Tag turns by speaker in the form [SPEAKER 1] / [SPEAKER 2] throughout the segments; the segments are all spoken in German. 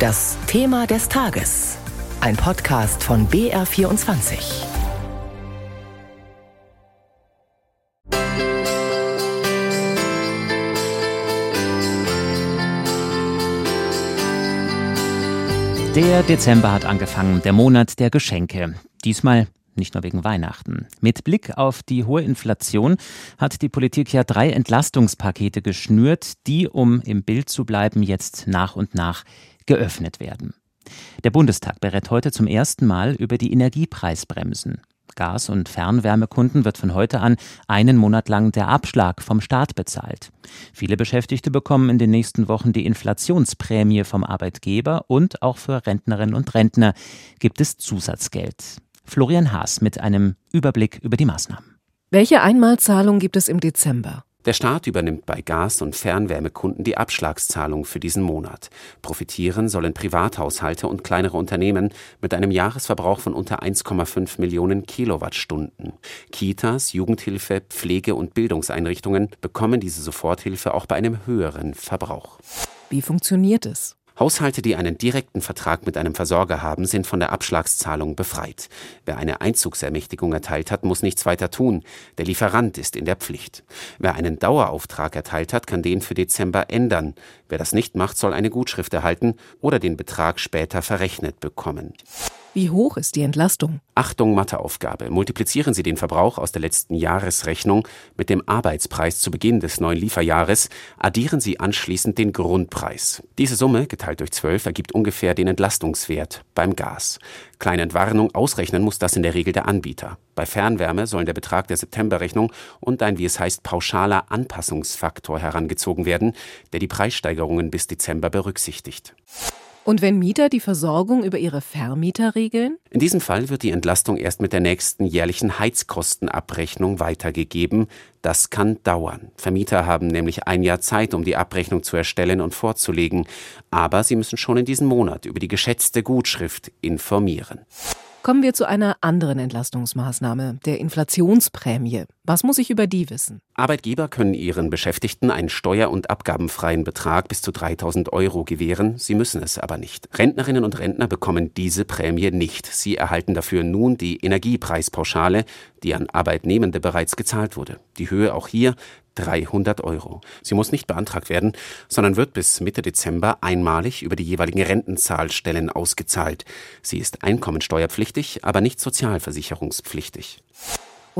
[SPEAKER 1] Das Thema des Tages. Ein Podcast von BR24.
[SPEAKER 2] Der Dezember hat angefangen, der Monat der Geschenke. Diesmal nicht nur wegen Weihnachten. Mit Blick auf die hohe Inflation hat die Politik ja drei Entlastungspakete geschnürt, die, um im Bild zu bleiben, jetzt nach und nach geöffnet werden. Der Bundestag berät heute zum ersten Mal über die Energiepreisbremsen. Gas- und Fernwärmekunden wird von heute an einen Monat lang der Abschlag vom Staat bezahlt. Viele Beschäftigte bekommen in den nächsten Wochen die Inflationsprämie vom Arbeitgeber und auch für Rentnerinnen und Rentner gibt es Zusatzgeld. Florian Haas mit einem Überblick über die Maßnahmen.
[SPEAKER 3] Welche Einmalzahlung gibt es im Dezember?
[SPEAKER 4] Der Staat übernimmt bei Gas- und Fernwärmekunden die Abschlagszahlung für diesen Monat. Profitieren sollen Privathaushalte und kleinere Unternehmen mit einem Jahresverbrauch von unter 1,5 Millionen Kilowattstunden. Kitas, Jugendhilfe, Pflege- und Bildungseinrichtungen bekommen diese Soforthilfe auch bei einem höheren Verbrauch.
[SPEAKER 3] Wie funktioniert es?
[SPEAKER 4] Haushalte, die einen direkten Vertrag mit einem Versorger haben, sind von der Abschlagszahlung befreit. Wer eine Einzugsermächtigung erteilt hat, muss nichts weiter tun. Der Lieferant ist in der Pflicht. Wer einen Dauerauftrag erteilt hat, kann den für Dezember ändern. Wer das nicht macht, soll eine Gutschrift erhalten oder den Betrag später verrechnet bekommen.
[SPEAKER 3] Wie hoch ist die Entlastung?
[SPEAKER 4] Achtung Matheaufgabe. Multiplizieren Sie den Verbrauch aus der letzten Jahresrechnung mit dem Arbeitspreis zu Beginn des neuen Lieferjahres, addieren Sie anschließend den Grundpreis. Diese Summe geteilt durch 12 ergibt ungefähr den Entlastungswert beim Gas. Kleine Entwarnung, ausrechnen muss das in der Regel der Anbieter. Bei Fernwärme sollen der Betrag der Septemberrechnung und ein, wie es heißt, pauschaler Anpassungsfaktor herangezogen werden, der die Preissteigerungen bis Dezember berücksichtigt.
[SPEAKER 3] Und wenn Mieter die Versorgung über ihre Vermieter regeln?
[SPEAKER 4] In diesem Fall wird die Entlastung erst mit der nächsten jährlichen Heizkostenabrechnung weitergegeben. Das kann dauern. Vermieter haben nämlich ein Jahr Zeit, um die Abrechnung zu erstellen und vorzulegen. Aber sie müssen schon in diesem Monat über die geschätzte Gutschrift informieren.
[SPEAKER 3] Kommen wir zu einer anderen Entlastungsmaßnahme, der Inflationsprämie. Was muss ich über die wissen?
[SPEAKER 4] Arbeitgeber können ihren Beschäftigten einen steuer- und abgabenfreien Betrag bis zu 3000 Euro gewähren. Sie müssen es aber nicht. Rentnerinnen und Rentner bekommen diese Prämie nicht. Sie erhalten dafür nun die Energiepreispauschale, die an Arbeitnehmende bereits gezahlt wurde. Die Höhe auch hier 300 Euro. Sie muss nicht beantragt werden, sondern wird bis Mitte Dezember einmalig über die jeweiligen Rentenzahlstellen ausgezahlt. Sie ist einkommensteuerpflichtig, aber nicht sozialversicherungspflichtig.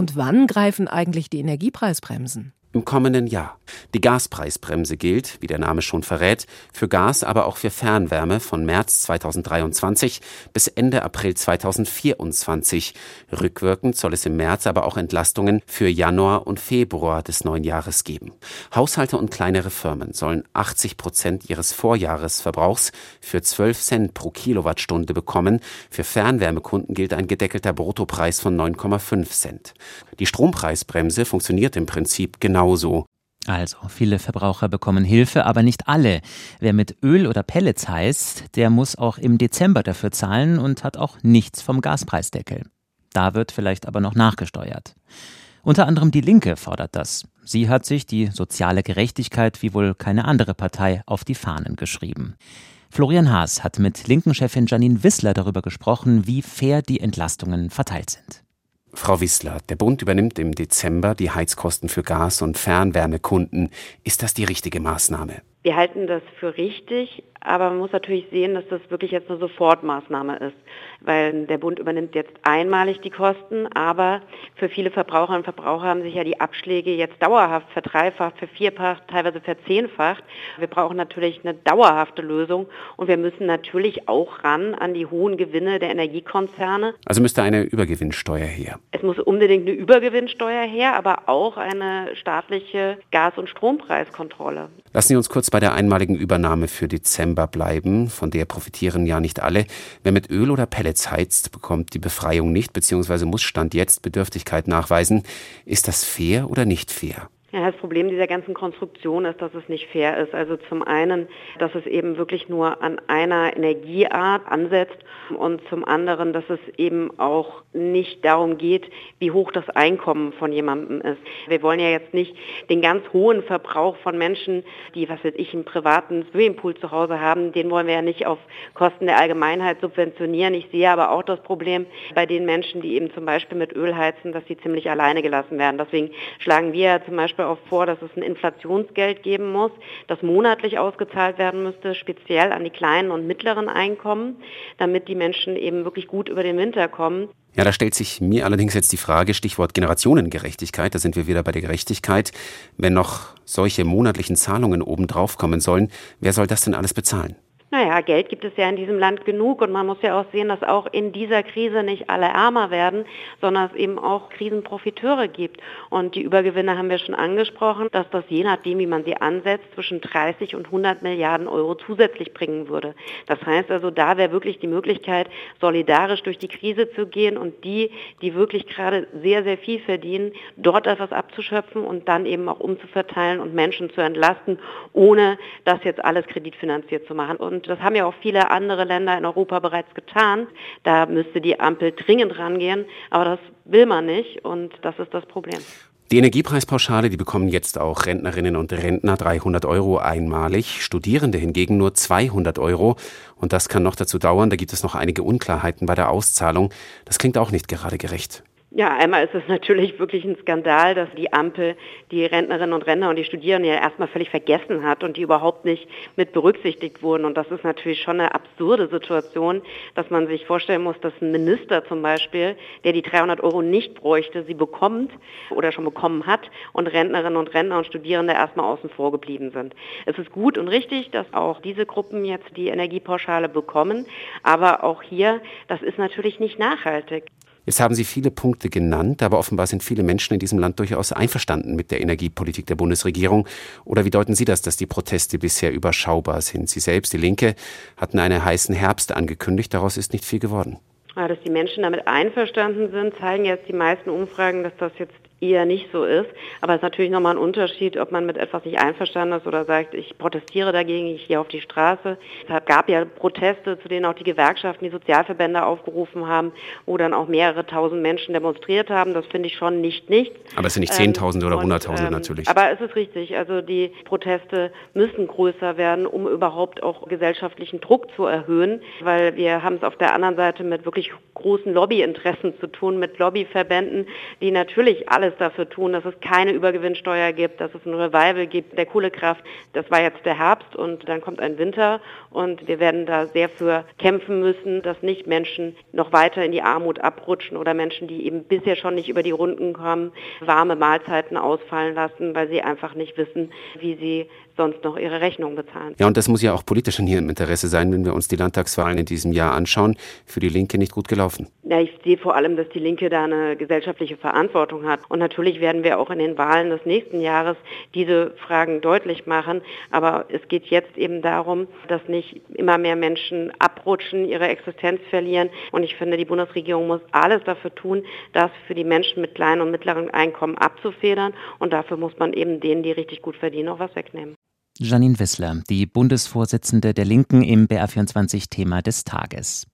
[SPEAKER 3] Und wann greifen eigentlich die Energiepreisbremsen?
[SPEAKER 4] Im kommenden Jahr. Die Gaspreisbremse gilt, wie der Name schon verrät, für Gas, aber auch für Fernwärme von März 2023 bis Ende April 2024. Rückwirkend soll es im März aber auch Entlastungen für Januar und Februar des neuen Jahres geben. Haushalte und kleinere Firmen sollen 80 Prozent ihres Vorjahresverbrauchs für 12 Cent pro Kilowattstunde bekommen. Für Fernwärmekunden gilt ein gedeckelter Bruttopreis von 9,5 Cent. Die Strompreisbremse funktioniert im Prinzip genau genauso.
[SPEAKER 2] Also, viele Verbraucher bekommen Hilfe, aber nicht alle. Wer mit Öl oder Pellets heißt, der muss auch im Dezember dafür zahlen und hat auch nichts vom Gaspreisdeckel. Da wird vielleicht aber noch nachgesteuert. Unter anderem die Linke fordert das. Sie hat sich die soziale Gerechtigkeit wie wohl keine andere Partei auf die Fahnen geschrieben. Florian Haas hat mit Linken-Chefin Janine Wissler darüber gesprochen, wie fair die Entlastungen verteilt sind.
[SPEAKER 4] Frau Wissler, der Bund übernimmt im Dezember die Heizkosten für Gas- und Fernwärmekunden. Ist das die richtige Maßnahme?
[SPEAKER 5] Wir halten das für richtig, aber man muss natürlich sehen, dass das wirklich jetzt eine Sofortmaßnahme ist, weil der Bund übernimmt jetzt einmalig die Kosten, aber für viele Verbraucherinnen und Verbraucher haben sich ja die Abschläge jetzt dauerhaft verdreifacht, vervierfacht, teilweise verzehnfacht. Wir brauchen natürlich eine dauerhafte Lösung und wir müssen natürlich auch ran an die hohen Gewinne der Energiekonzerne.
[SPEAKER 4] Also müsste eine Übergewinnsteuer her.
[SPEAKER 5] Es muss unbedingt eine Übergewinnsteuer her, aber auch eine staatliche Gas- und Strompreiskontrolle.
[SPEAKER 4] Lassen Sie uns kurz bei der einmaligen Übernahme für Dezember bleiben. Von der profitieren ja nicht alle. Wer mit Öl oder Pellets heizt, bekommt die Befreiung nicht, beziehungsweise muss Stand jetzt Bedürftigkeit nachweisen. Ist das fair oder nicht fair?
[SPEAKER 5] Ja, das Problem dieser ganzen Konstruktion ist, dass es nicht fair ist. Also zum einen, dass es eben wirklich nur an einer Energieart ansetzt und zum anderen, dass es eben auch nicht darum geht, wie hoch das Einkommen von jemandem ist. Wir wollen ja jetzt nicht den ganz hohen Verbrauch von Menschen, die, was weiß ich, einen privaten Swimmingpool zu Hause haben, den wollen wir ja nicht auf Kosten der Allgemeinheit subventionieren. Ich sehe aber auch das Problem bei den Menschen, die eben zum Beispiel mit Öl heizen, dass sie ziemlich alleine gelassen werden. Deswegen schlagen wir zum Beispiel Beispiel auch vor, dass es ein Inflationsgeld geben muss, das monatlich ausgezahlt werden müsste, speziell an die kleinen und mittleren Einkommen, damit die Menschen eben wirklich gut über den Winter kommen.
[SPEAKER 4] Ja, da stellt sich mir allerdings jetzt die Frage, Stichwort Generationengerechtigkeit, da sind wir wieder bei der Gerechtigkeit. Wenn noch solche monatlichen Zahlungen obendrauf kommen sollen, wer soll das denn alles bezahlen?
[SPEAKER 5] Naja, Geld gibt es ja in diesem Land genug und man muss ja auch sehen, dass auch in dieser Krise nicht alle ärmer werden, sondern es eben auch Krisenprofiteure gibt. Und die Übergewinne haben wir schon angesprochen, dass das je nachdem, wie man sie ansetzt, zwischen 30 und 100 Milliarden Euro zusätzlich bringen würde. Das heißt also, da wäre wirklich die Möglichkeit, solidarisch durch die Krise zu gehen und die, die wirklich gerade sehr, sehr viel verdienen, dort etwas abzuschöpfen und dann eben auch umzuverteilen und Menschen zu entlasten, ohne das jetzt alles kreditfinanziert zu machen. Und und das haben ja auch viele andere Länder in Europa bereits getan. Da müsste die Ampel dringend rangehen, aber das will man nicht und das ist das Problem.
[SPEAKER 4] Die Energiepreispauschale, die bekommen jetzt auch Rentnerinnen und Rentner 300 Euro einmalig, Studierende hingegen nur 200 Euro. Und das kann noch dazu dauern, da gibt es noch einige Unklarheiten bei der Auszahlung. Das klingt auch nicht gerade gerecht.
[SPEAKER 5] Ja, einmal ist es natürlich wirklich ein Skandal, dass die Ampel die Rentnerinnen und Rentner und die Studierenden ja erstmal völlig vergessen hat und die überhaupt nicht mit berücksichtigt wurden. Und das ist natürlich schon eine absurde Situation, dass man sich vorstellen muss, dass ein Minister zum Beispiel, der die 300 Euro nicht bräuchte, sie bekommt oder schon bekommen hat und Rentnerinnen und Rentner und Studierende erstmal außen vor geblieben sind. Es ist gut und richtig, dass auch diese Gruppen jetzt die Energiepauschale bekommen. Aber auch hier, das ist natürlich nicht nachhaltig.
[SPEAKER 4] Jetzt haben Sie viele Punkte genannt, aber offenbar sind viele Menschen in diesem Land durchaus einverstanden mit der Energiepolitik der Bundesregierung. Oder wie deuten Sie das, dass die Proteste bisher überschaubar sind? Sie selbst, die Linke, hatten einen heißen Herbst angekündigt, daraus ist nicht viel geworden.
[SPEAKER 5] Dass die Menschen damit einverstanden sind, zeigen jetzt die meisten Umfragen, dass das jetzt eher nicht so ist. Aber es ist natürlich nochmal ein Unterschied, ob man mit etwas nicht einverstanden ist oder sagt, ich protestiere dagegen, ich gehe auf die Straße. Es gab ja Proteste, zu denen auch die Gewerkschaften, die Sozialverbände aufgerufen haben, wo dann auch mehrere tausend Menschen demonstriert haben. Das finde ich schon nicht nichts.
[SPEAKER 4] Aber es sind nicht Zehntausende ähm, oder Hunderttausende ähm, natürlich.
[SPEAKER 5] Aber es ist richtig. Also die Proteste müssen größer werden, um überhaupt auch gesellschaftlichen Druck zu erhöhen, weil wir haben es auf der anderen Seite mit wirklich großen Lobbyinteressen zu tun, mit Lobbyverbänden, die natürlich alles alles dafür tun, dass es keine Übergewinnsteuer gibt, dass es ein Revival gibt der Kohlekraft. Das war jetzt der Herbst und dann kommt ein Winter und wir werden da sehr für kämpfen müssen, dass nicht Menschen noch weiter in die Armut abrutschen oder Menschen, die eben bisher schon nicht über die Runden kommen, warme Mahlzeiten ausfallen lassen, weil sie einfach nicht wissen, wie sie sonst noch ihre Rechnung bezahlen.
[SPEAKER 4] Ja, und das muss ja auch politisch in ihrem Interesse sein, wenn wir uns die Landtagswahlen in diesem Jahr anschauen. Für die Linke nicht gut gelaufen.
[SPEAKER 5] Ja, ich sehe vor allem, dass die Linke da eine gesellschaftliche Verantwortung hat. Und natürlich werden wir auch in den Wahlen des nächsten Jahres diese Fragen deutlich machen. Aber es geht jetzt eben darum, dass nicht immer mehr Menschen abrutschen, ihre Existenz verlieren. Und ich finde, die Bundesregierung muss alles dafür tun, das für die Menschen mit kleinen und mittleren Einkommen abzufedern. Und dafür muss man eben denen, die richtig gut verdienen, auch was wegnehmen.
[SPEAKER 2] Janine Wissler, die Bundesvorsitzende der Linken im BR24 Thema des Tages.